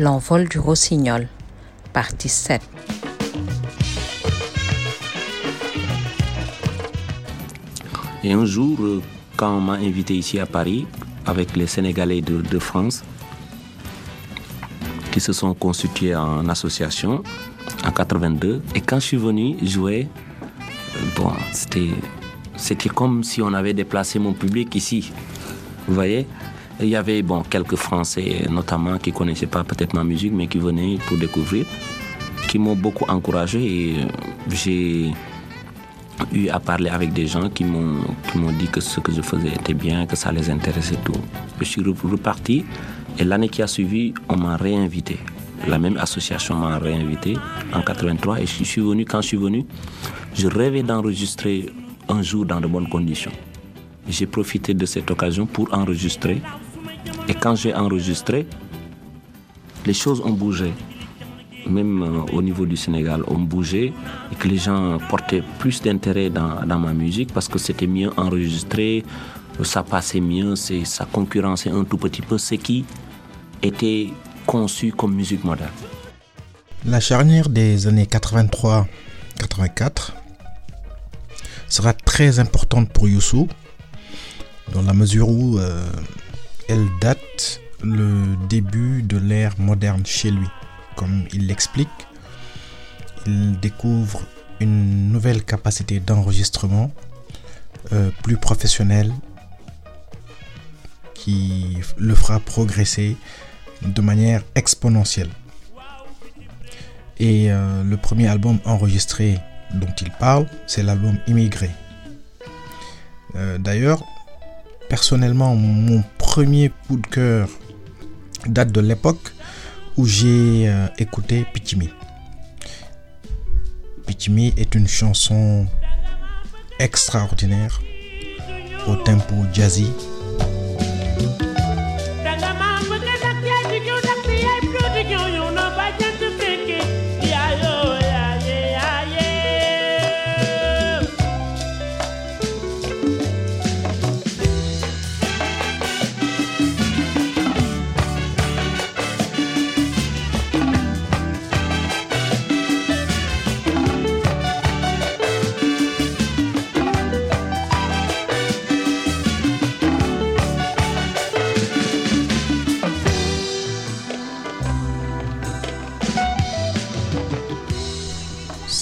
L'envol du rossignol, partie 7. Et un jour, euh, quand on m'a invité ici à Paris avec les Sénégalais de, de France, qui se sont constitués en association en 82, et quand je suis venu jouer, euh, bon, c'était, c'était comme si on avait déplacé mon public ici. Vous voyez Il y avait bon, quelques Français notamment qui ne connaissaient pas peut-être ma musique, mais qui venaient pour découvrir, qui m'ont beaucoup encouragé et euh, j'ai eu à parler avec des gens qui m'ont, qui m'ont dit que ce que je faisais était bien, que ça les intéressait tout. Je suis reparti et l'année qui a suivi, on m'a réinvité. La même association m'a réinvité en 83 et je suis venu, quand je suis venu, je rêvais d'enregistrer un jour dans de bonnes conditions. J'ai profité de cette occasion pour enregistrer et quand j'ai enregistré, les choses ont bougé même euh, au niveau du Sénégal, on bougeait et que les gens portaient plus d'intérêt dans, dans, ma musique parce que c'était mieux enregistré, ça passait mieux, ça concurrençait un tout petit peu ce qui était conçu comme musique moderne. La charnière des années 83-84 sera très importante pour Youssou dans la mesure où euh, elle date le début de l'ère moderne chez lui comme il l'explique, il découvre une nouvelle capacité d'enregistrement euh, plus professionnelle qui le fera progresser de manière exponentielle. Et euh, le premier album enregistré dont il parle, c'est l'album Immigré. Euh, D'ailleurs, personnellement, mon premier coup de cœur date de l'époque où j'ai euh, écouté Pichimi. Pichimi est une chanson extraordinaire au tempo jazzy.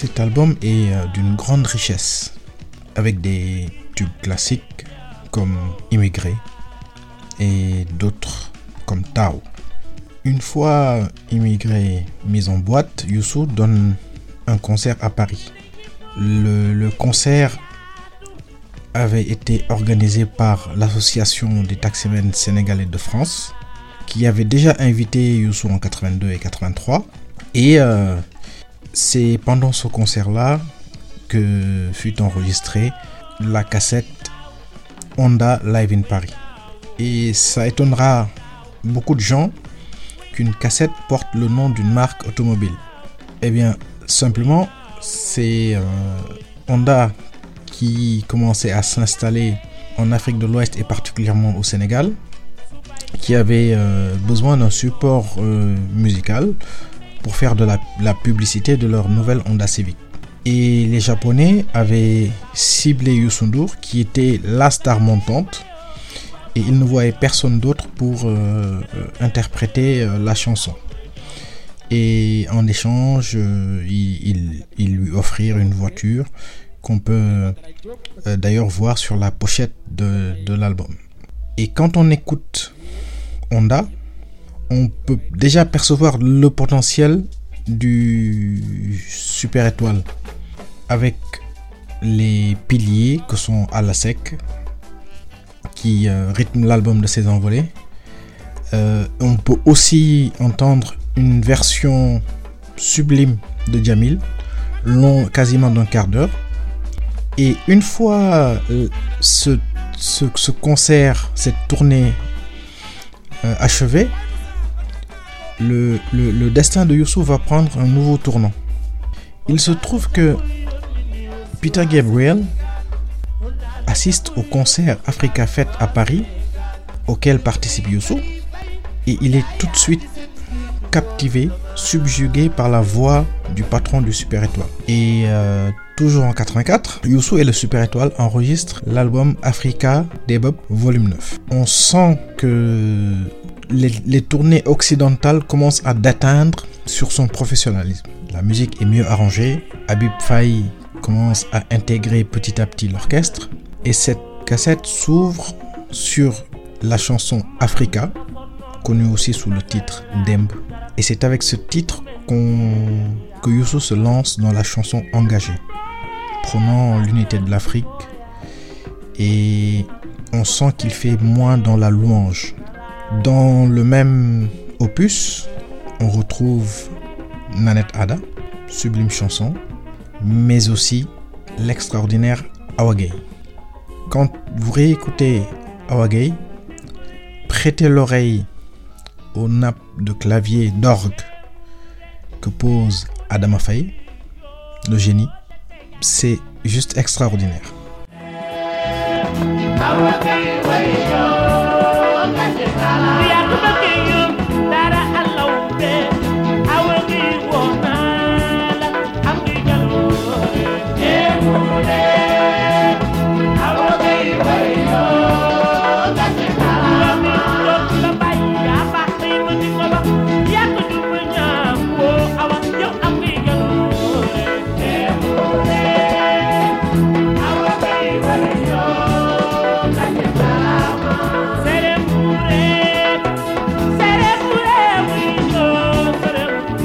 Cet album est euh, d'une grande richesse, avec des tubes classiques comme Immigré et d'autres comme Tao. Une fois Immigré mis en boîte, Youssou donne un concert à Paris. Le, concert avait été organisé par l'association des taximens sénégalais de France, qui avait déjà invité Youssou en 82 et 83. Et euh, c'est pendant ce concert-là que fut enregistrée la cassette Honda Live in Paris. Et ça étonnera beaucoup de gens qu'une cassette porte le nom d'une marque automobile. Eh bien, simplement, c'est euh, Honda qui commençait à s'installer en Afrique de l'Ouest et particulièrement au Sénégal, qui avait euh, besoin d'un support euh, musical pour faire de la, publicité de leur nouvelle Honda Civic. Et les Japonais avaient ciblé Youssou N'Dour, qui était la star montante, et ils ne voyaient personne d'autre pour euh, interpréter euh, la chanson. Et en échange, euh, ils, lui offrirent une voiture qu'on peut d'ailleurs voir sur la pochette de l'album. Et quand on écoute Honda, on peut déjà percevoir le potentiel du Super Étoile avec les piliers que sont à la sec qui euh, rythment l'album de ses envolées. Euh, on peut aussi entendre une version sublime de Jamil, long quasiment d'un quart d'heure. Et une fois ce, ce, ce concert, cette tournée euh, achevée, le, destin de Youssou va prendre un nouveau tournant. Il se trouve que Peter Gabriel assiste au concert Africa Fête à Paris, auquel participe Youssou, et il est tout de suite captivé, subjugué par la voix du patron du Super Étoile. Et euh, toujours en 84, Youssou et le Super Étoile enregistrent l'album Africa Debop Volume 9. On sent que les, tournées occidentales commencent à d'atteindre sur son professionnalisme. La musique est mieux arrangée, Habib Faye commence à intégrer petit à petit l'orchestre et cette cassette s'ouvre sur la chanson Africa, connue aussi sous le titre Demb. Et c'est avec ce titre qu'on que Youssou se lance dans la chanson engagée, prenant l'unité de l'Afrique et on sent qu'il fait moins dans la louange. Dans le même opus, on retrouve Nanette Ada, sublime chanson, mais aussi l'extraordinaire Awagay. Quand vous réécoutez Awagay, prêtez l'oreille aux nappes de clavier d'orgue que pose Adama Faye, le génie. C'est juste extraordinaire. la.